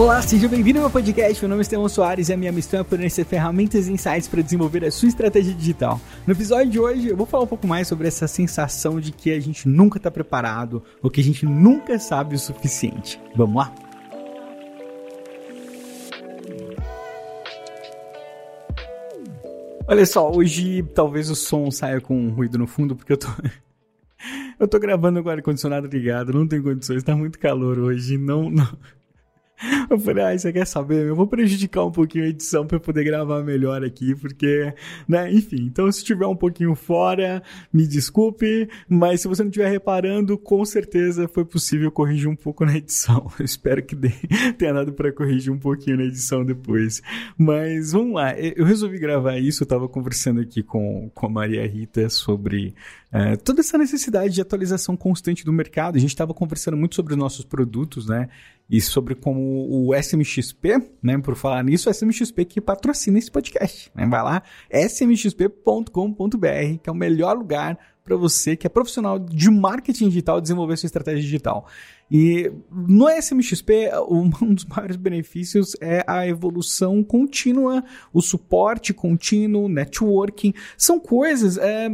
Olá, seja bem-vindo ao meu podcast. Meu nome é Estevão Soares e a minha missão é fornecer ferramentas e insights para desenvolver a sua estratégia digital. No episódio de hoje, eu vou falar um pouco mais sobre essa sensação de que a gente nunca está preparado ou que a gente nunca sabe o suficiente. Vamos lá? Olha só, hoje talvez o som saia com um ruído no fundo, porque eu tô. eu tô gravando com o ar-condicionado ligado, não tem condições, tá muito calor hoje, não. não... Eu falei, ah, você quer saber? Eu vou prejudicar um pouquinho a edição para eu poder gravar melhor aqui, porque, né, enfim. Então, se tiver um pouquinho fora, me desculpe, mas se você não estiver reparando, com certeza foi possível corrigir um pouco na edição. Eu espero que dê, tenha dado para corrigir um pouquinho na edição depois. Mas vamos lá, eu resolvi gravar isso, eu tava conversando aqui com, com a Maria Rita sobre é, toda essa necessidade de atualização constante do mercado. A gente estava conversando muito sobre os nossos produtos, né? E sobre como o SMXP, né? Por falar nisso, o SMXP que patrocina esse podcast. Né? Vai lá, smxp.com.br, que é o melhor lugar para você que é profissional de marketing digital desenvolver sua estratégia digital. E no SMXP, um dos maiores benefícios é a evolução contínua, o suporte contínuo, networking. São coisas é,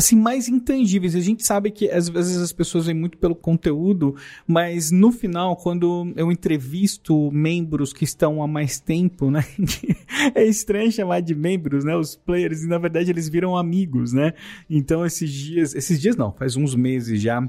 assim, mais intangíveis. A gente sabe que às vezes as pessoas vêm muito pelo conteúdo, mas no final, quando eu entrevisto membros que estão há mais tempo, né? é estranho chamar de membros, né? Os players, e na verdade eles viram amigos, né? Então esses dias, esses dias não, faz uns meses já,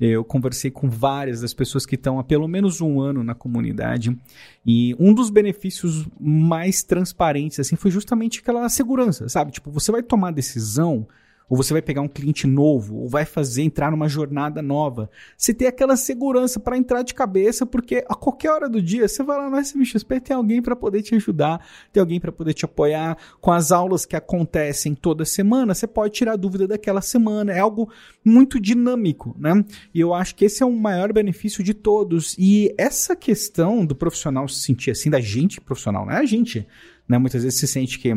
eu conversei com várias das pessoas que estão há pelo menos um ano na comunidade e um dos benefícios mais transparentes assim foi justamente aquela segurança, sabe? Tipo, você vai tomar decisão ou você vai pegar um cliente novo, ou vai fazer entrar numa jornada nova. Você tem aquela segurança para entrar de cabeça, porque a qualquer hora do dia você vai lá no SMXP tem alguém para poder te ajudar, tem alguém para poder te apoiar. Com as aulas que acontecem toda semana, você pode tirar dúvida daquela semana. É algo muito dinâmico, né? E eu acho que esse é o maior benefício de todos. E essa questão do profissional se sentir assim, da gente profissional, não é a gente né? Muitas vezes se sente que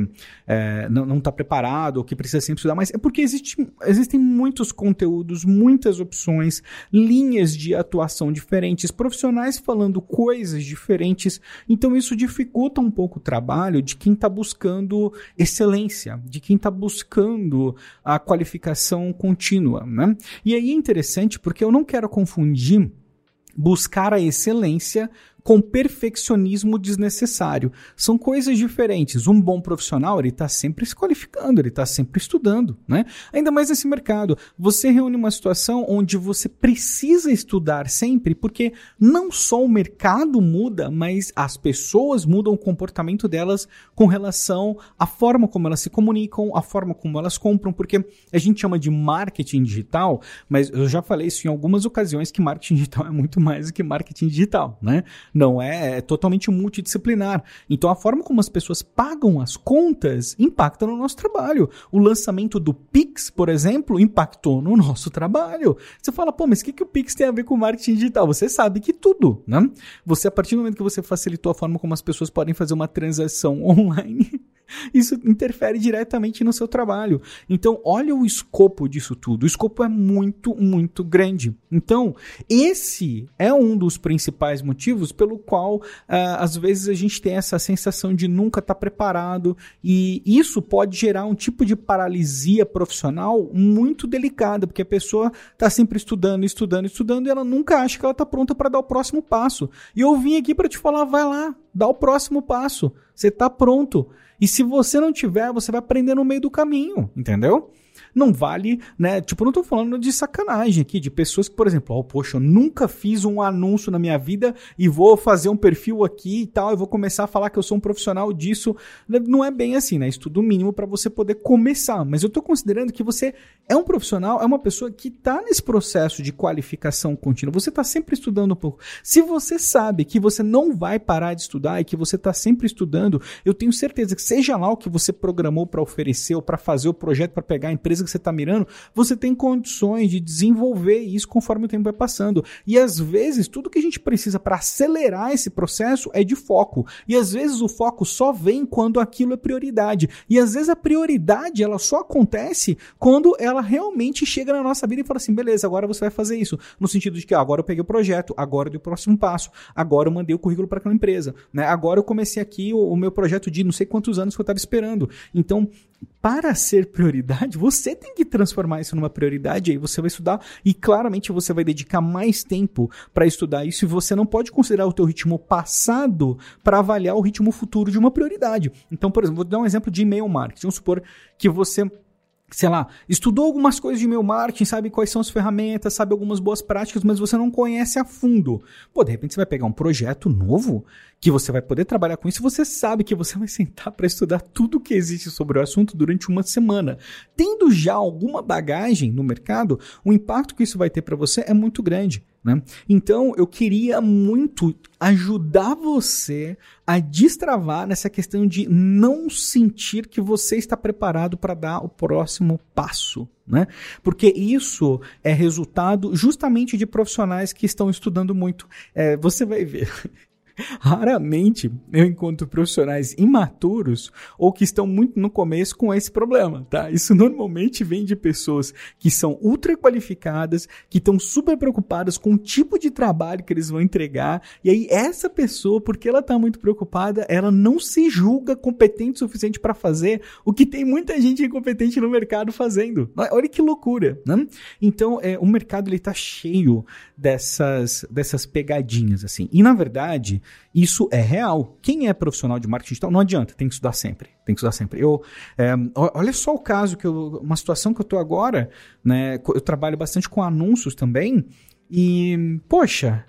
é, não está preparado ou que precisa sempre estudar, mas é porque existe, existem muitos conteúdos, muitas opções, linhas de atuação diferentes, profissionais falando coisas diferentes, então isso dificulta um pouco o trabalho de quem está buscando excelência, de quem está buscando a qualificação contínua, né? E aí é interessante porque eu não quero confundir buscar a excelência com perfeccionismo desnecessário. São coisas diferentes. Um bom profissional, ele está sempre se qualificando, ele está sempre estudando, né? Ainda mais nesse mercado. Você reúne uma situação onde você precisa estudar sempre, porque não só o mercado muda, mas as pessoas mudam o comportamento delas com relação à forma como elas se comunicam, a forma como elas compram, porque a gente chama de marketing digital, mas eu já falei isso em algumas ocasiões que marketing digital é muito mais do que marketing digital, né? Não é, é totalmente multidisciplinar. Então a forma como as pessoas pagam as contas impacta no nosso trabalho. O lançamento do Pix, por exemplo, impactou no nosso trabalho. Você fala, pô, mas o que, que o Pix tem a ver com marketing digital? Você sabe que tudo, né? Você, a partir do momento que você facilitou a forma como as pessoas podem fazer uma transação online, isso interfere diretamente no seu trabalho. Então, olha o escopo disso tudo. O escopo é muito, muito grande. Então, esse é um dos principais motivos pelo qual, uh, às vezes, a gente tem essa sensação de nunca estar tá preparado, e isso pode gerar um tipo de paralisia profissional muito delicada, porque a pessoa está sempre estudando, estudando, estudando, e ela nunca acha que ela está pronta para dar o próximo passo. E eu vim aqui para te falar: vai lá, dá o próximo passo. Você está pronto. E se você não tiver, você vai aprender no meio do caminho, entendeu? Não vale, né? Tipo, não tô falando de sacanagem aqui, de pessoas que, por exemplo, oh, poxa, eu nunca fiz um anúncio na minha vida e vou fazer um perfil aqui e tal, eu vou começar a falar que eu sou um profissional disso. Não é bem assim, né? Estudo mínimo para você poder começar. Mas eu tô considerando que você é um profissional, é uma pessoa que tá nesse processo de qualificação contínua. Você tá sempre estudando um pouco. Se você sabe que você não vai parar de estudar e que você tá sempre estudando, eu tenho certeza que seja lá o que você programou para oferecer ou para fazer o projeto para pegar empresa que você está mirando, você tem condições de desenvolver isso conforme o tempo vai passando. E às vezes, tudo que a gente precisa para acelerar esse processo é de foco. E às vezes o foco só vem quando aquilo é prioridade. E às vezes a prioridade ela só acontece quando ela realmente chega na nossa vida e fala assim: beleza, agora você vai fazer isso. No sentido de que ah, agora eu peguei o projeto, agora eu dei o próximo passo, agora eu mandei o currículo para aquela empresa, né? agora eu comecei aqui o, o meu projeto de não sei quantos anos que eu estava esperando. Então, para ser prioridade, você tem que transformar isso numa prioridade, aí você vai estudar e claramente você vai dedicar mais tempo para estudar isso e você não pode considerar o teu ritmo passado para avaliar o ritmo futuro de uma prioridade. Então, por exemplo, vou dar um exemplo de e-mail marketing. Vamos supor que você sei lá, estudou algumas coisas de e-mail marketing, sabe quais são as ferramentas, sabe algumas boas práticas, mas você não conhece a fundo. Pô, de repente você vai pegar um projeto novo que você vai poder trabalhar com isso, você sabe que você vai sentar para estudar tudo que existe sobre o assunto durante uma semana. Tendo já alguma bagagem no mercado, o impacto que isso vai ter para você é muito grande. Né? Então, eu queria muito ajudar você a destravar nessa questão de não sentir que você está preparado para dar o próximo passo. Né? Porque isso é resultado justamente de profissionais que estão estudando muito. É, você vai ver. Raramente eu encontro profissionais imaturos ou que estão muito no começo com esse problema, tá? Isso normalmente vem de pessoas que são ultra qualificadas, que estão super preocupadas com o tipo de trabalho que eles vão entregar, e aí essa pessoa, porque ela está muito preocupada, ela não se julga competente o suficiente para fazer o que tem muita gente incompetente no mercado fazendo. Olha que loucura, né? Então, é, o mercado ele tá cheio dessas dessas pegadinhas assim. E na verdade, isso é real. Quem é profissional de marketing digital não adianta, tem que estudar sempre. Tem que estudar sempre. Eu, é, olha só o caso que eu, uma situação que eu estou agora, né? Eu trabalho bastante com anúncios também e poxa,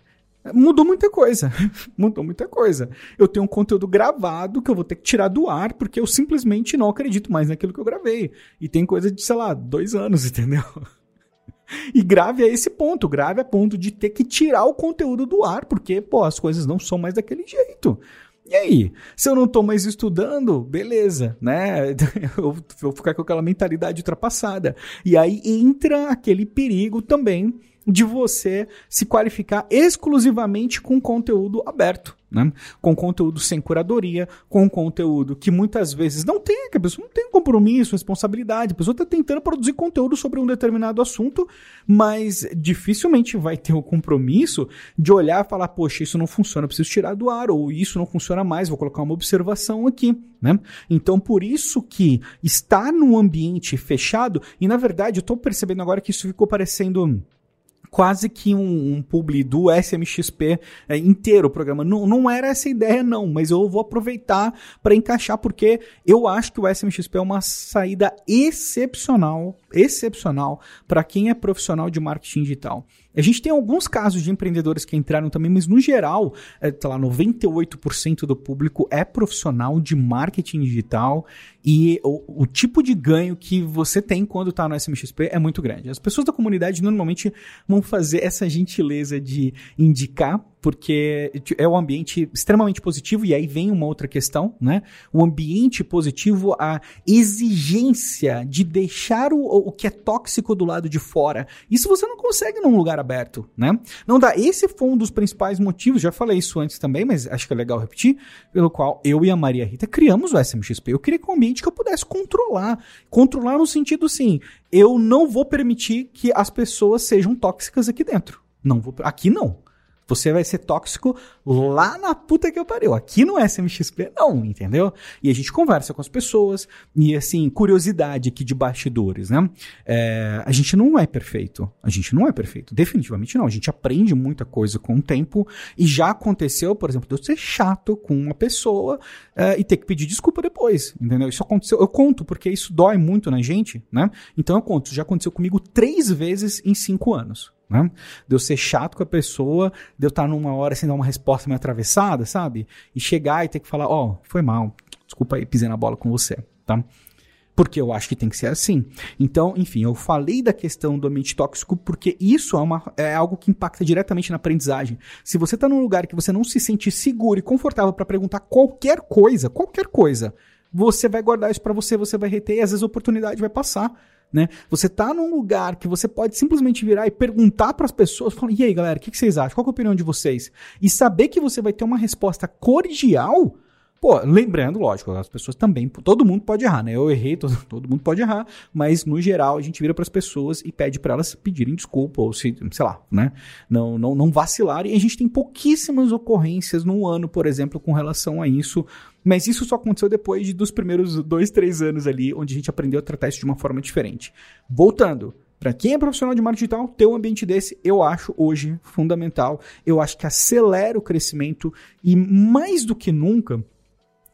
mudou muita coisa. mudou muita coisa. Eu tenho um conteúdo gravado que eu vou ter que tirar do ar porque eu simplesmente não acredito mais naquilo que eu gravei. E tem coisa de, sei lá, dois anos, entendeu? E grave a esse ponto, grave a ponto de ter que tirar o conteúdo do ar, porque, pô, as coisas não são mais daquele jeito. E aí, se eu não estou mais estudando, beleza, né? Eu vou ficar com aquela mentalidade ultrapassada. E aí entra aquele perigo também de você se qualificar exclusivamente com conteúdo aberto. Né? Com conteúdo sem curadoria, com conteúdo que muitas vezes não tem, que a pessoa não tem compromisso, responsabilidade, a pessoa está tentando produzir conteúdo sobre um determinado assunto, mas dificilmente vai ter o compromisso de olhar e falar, poxa, isso não funciona, preciso tirar do ar, ou isso não funciona mais, vou colocar uma observação aqui. Né? Então, por isso que estar num ambiente fechado, e na verdade eu estou percebendo agora que isso ficou parecendo quase que um, um publi do SMXP é, inteiro o programa. Não, não era essa ideia, não, mas eu vou aproveitar para encaixar, porque eu acho que o SMXP é uma saída excepcional, excepcional para quem é profissional de marketing digital. A gente tem alguns casos de empreendedores que entraram também, mas no geral, é, tá lá, 98% do público é profissional de marketing digital e o, o, tipo de ganho que você tem quando está no SMXP é muito grande. As pessoas da comunidade normalmente vão fazer essa gentileza de indicar porque é um ambiente extremamente positivo, e aí vem uma outra questão, né? O ambiente positivo, a exigência de deixar o, o que é tóxico do lado de fora. Isso você não consegue num lugar aberto, né? Não dá. Esse foi um dos principais motivos, já falei isso antes também, mas acho que é legal repetir, pelo qual eu e a Maria Rita criamos o SMXP. Eu queria que um ambiente que eu pudesse controlar. Controlar no sentido assim, eu não vou permitir que as pessoas sejam tóxicas aqui dentro. Não vou, aqui não. Você vai ser tóxico lá na puta que eu pariu. Aqui no SMXP não, entendeu? E a gente conversa com as pessoas e assim, curiosidade aqui de bastidores, né? É, a gente não é perfeito. A gente não é perfeito. Definitivamente não. A gente aprende muita coisa com o tempo e já aconteceu, por exemplo, de eu ser chato com uma pessoa é, e ter que pedir desculpa depois, entendeu? Isso aconteceu. Eu conto porque isso dói muito na gente, né? Então eu conto. Já aconteceu comigo três vezes em cinco anos. Né? De eu ser chato com a pessoa, de eu estar numa hora sem dar uma resposta meio atravessada, sabe? E chegar e ter que falar, ó, oh, foi mal, desculpa aí, pisei na bola com você, tá? Porque eu acho que tem que ser assim. Então, enfim, eu falei da questão do ambiente tóxico porque isso é, uma, é algo que impacta diretamente na aprendizagem. Se você está num lugar que você não se sente seguro e confortável para perguntar qualquer coisa, qualquer coisa, você vai guardar isso para você, você vai reter e às vezes a oportunidade vai passar né? Você tá num lugar que você pode simplesmente virar e perguntar para as pessoas, falar, e aí, galera, o que, que vocês acham? Qual é a opinião de vocês? E saber que você vai ter uma resposta cordial Pô, lembrando, lógico, as pessoas também, todo mundo pode errar, né? Eu errei, todo, todo mundo pode errar, mas no geral a gente vira para as pessoas e pede para elas pedirem desculpa ou se, sei lá, né? Não, não, não vacilarem. E a gente tem pouquíssimas ocorrências no ano, por exemplo, com relação a isso. Mas isso só aconteceu depois de, dos primeiros dois, três anos ali, onde a gente aprendeu a tratar isso de uma forma diferente. Voltando, para quem é profissional de marketing digital, ter um ambiente desse, eu acho hoje fundamental. Eu acho que acelera o crescimento e mais do que nunca,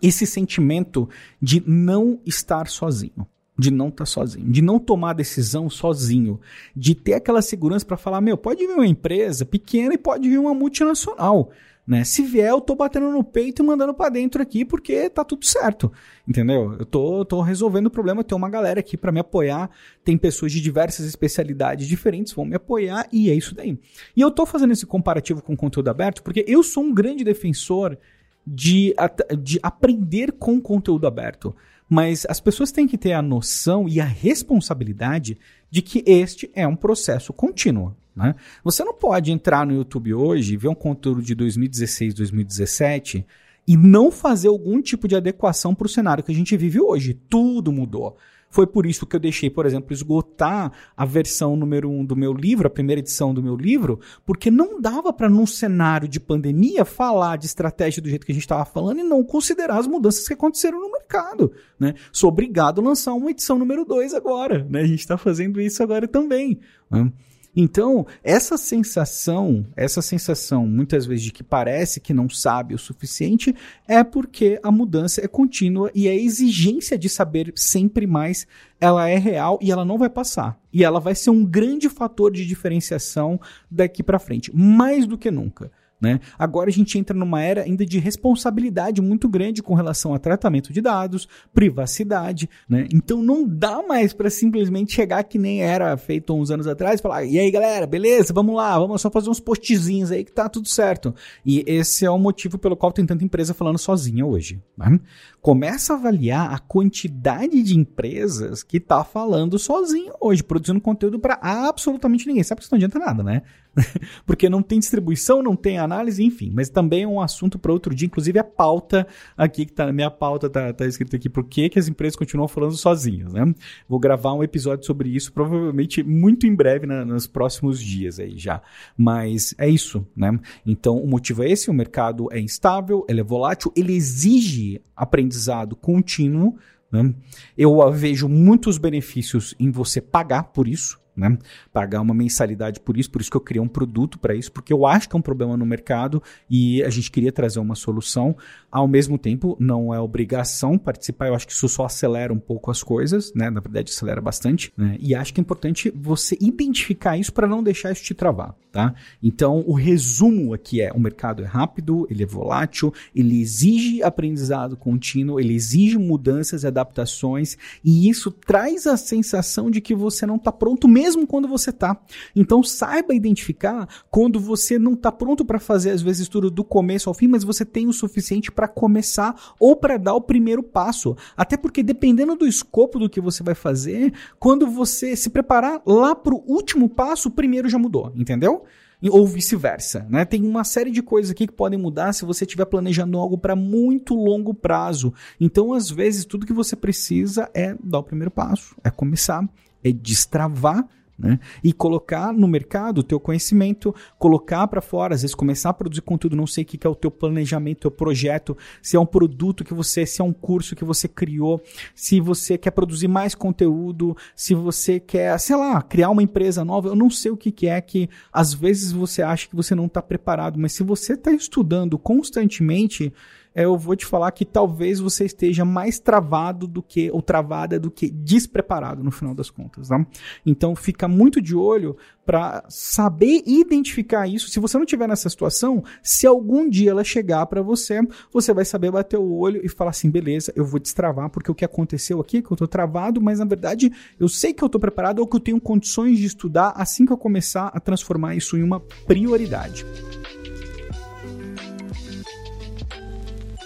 esse sentimento de não estar sozinho, de não estar sozinho, de não tomar decisão sozinho, de ter aquela segurança para falar, meu, pode vir uma empresa pequena e pode vir uma multinacional. Né? Se vier, eu tô batendo no peito e mandando para dentro aqui porque tá tudo certo, entendeu? Eu tô, tô resolvendo o problema, tem uma galera aqui para me apoiar, tem pessoas de diversas especialidades diferentes vão me apoiar e é isso daí. E eu tô fazendo esse comparativo com conteúdo aberto porque eu sou um grande defensor de, de aprender com conteúdo aberto. Mas as pessoas têm que ter a noção e a responsabilidade de que este é um processo contínuo. Né? Você não pode entrar no YouTube hoje, ver um conteúdo de 2016, 2017 e não fazer algum tipo de adequação para o cenário que a gente vive hoje. Tudo mudou. Foi por isso que eu deixei, por exemplo, esgotar a versão número 1 um do meu livro, a primeira edição do meu livro, porque não dava para, num cenário de pandemia, falar de estratégia do jeito que a gente estava falando e não considerar as mudanças que aconteceram no mercado. Né? Sou obrigado a lançar uma edição número 2 agora. Né? A gente está fazendo isso agora também. Né? Então, essa sensação, essa sensação muitas vezes de que parece que não sabe o suficiente, é porque a mudança é contínua e a exigência de saber sempre mais, ela é real e ela não vai passar. E ela vai ser um grande fator de diferenciação daqui para frente, mais do que nunca. Né? Agora a gente entra numa era ainda de responsabilidade muito grande com relação a tratamento de dados, privacidade, né? Então não dá mais para simplesmente chegar que nem era feito uns anos atrás e falar: "E aí, galera, beleza? Vamos lá, vamos só fazer uns postzinhos aí que tá tudo certo". E esse é o motivo pelo qual tem tanta empresa falando sozinha hoje, né? Começa a avaliar a quantidade de empresas que tá falando sozinho hoje, produzindo conteúdo para absolutamente ninguém. Sabe que isso não adianta nada, né? porque não tem distribuição, não tem análise, enfim. Mas também é um assunto para outro dia, inclusive a pauta aqui, que tá minha pauta, tá, tá escrito aqui, por que as empresas continuam falando sozinhas, né? Vou gravar um episódio sobre isso, provavelmente muito em breve, na, nos próximos dias aí já. Mas é isso, né? Então o motivo é esse, o mercado é instável, ele é volátil, ele exige aprendizado contínuo, né? Eu vejo muitos benefícios em você pagar por isso, né? Pagar uma mensalidade por isso, por isso que eu criei um produto para isso, porque eu acho que é um problema no mercado e a gente queria trazer uma solução. Ao mesmo tempo, não é obrigação participar, eu acho que isso só acelera um pouco as coisas, né? Na verdade, acelera bastante, né? E acho que é importante você identificar isso para não deixar isso te travar, tá? Então, o resumo aqui é: o mercado é rápido, ele é volátil, ele exige aprendizado contínuo, ele exige mudanças e adaptações, e isso traz a sensação de que você não está pronto mesmo mesmo quando você está. Então saiba identificar quando você não está pronto para fazer às vezes tudo do começo ao fim, mas você tem o suficiente para começar ou para dar o primeiro passo. Até porque dependendo do escopo do que você vai fazer, quando você se preparar lá para o último passo, o primeiro já mudou, entendeu? ou vice-versa, né? Tem uma série de coisas aqui que podem mudar se você estiver planejando algo para muito longo prazo. Então, às vezes, tudo que você precisa é dar o primeiro passo, é começar, é destravar né? E colocar no mercado o teu conhecimento, colocar para fora, às vezes começar a produzir conteúdo, não sei o que, que é o teu planejamento, teu projeto, se é um produto que você, se é um curso que você criou, se você quer produzir mais conteúdo, se você quer, sei lá, criar uma empresa nova, eu não sei o que, que é que às vezes você acha que você não está preparado, mas se você está estudando constantemente, eu vou te falar que talvez você esteja mais travado do que, ou travada do que despreparado no final das contas. Tá? Então fica muito de olho para saber identificar isso. Se você não tiver nessa situação, se algum dia ela chegar para você, você vai saber bater o olho e falar assim: beleza, eu vou destravar, porque o que aconteceu aqui é que eu estou travado, mas na verdade eu sei que eu estou preparado ou que eu tenho condições de estudar assim que eu começar a transformar isso em uma prioridade.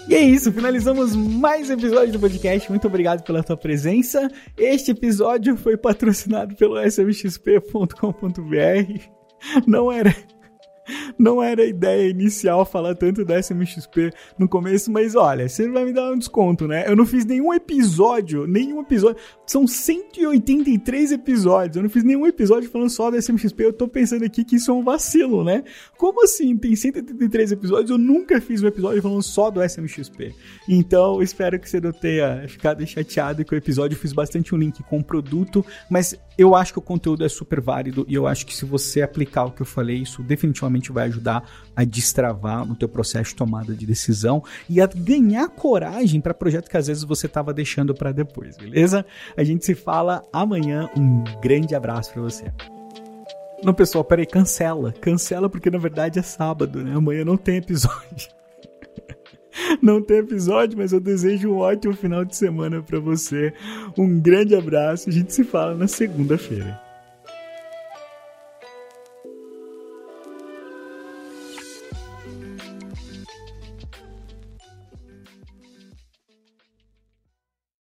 E é isso, finalizamos mais episódio do podcast. Muito obrigado pela tua presença. Este episódio foi patrocinado pelo smxp.com.br. Não era não era a ideia inicial falar tanto da SMXP no começo, mas olha, você vai me dar um desconto, né? Eu não fiz nenhum episódio, nenhum episódio. São 183 episódios. Eu não fiz nenhum episódio falando só da SMXP. Eu tô pensando aqui que isso é um vacilo, né? Como assim? Tem 183 episódios, eu nunca fiz um episódio falando só do SMXP. Então, espero que você não tenha ficado chateado com o episódio. Eu fiz bastante um link com o produto, mas eu acho que o conteúdo é super válido e eu acho que se você aplicar o que eu falei, isso definitivamente vai ajudar a destravar no teu processo de tomada de decisão e a ganhar coragem para projeto que às vezes você estava deixando para depois, beleza? A gente se fala amanhã. Um grande abraço para você. Não, pessoal, peraí, cancela. Cancela porque na verdade é sábado, né? Amanhã não tem episódio. não tem episódio, mas eu desejo um ótimo final de semana para você. Um grande abraço. A gente se fala na segunda-feira.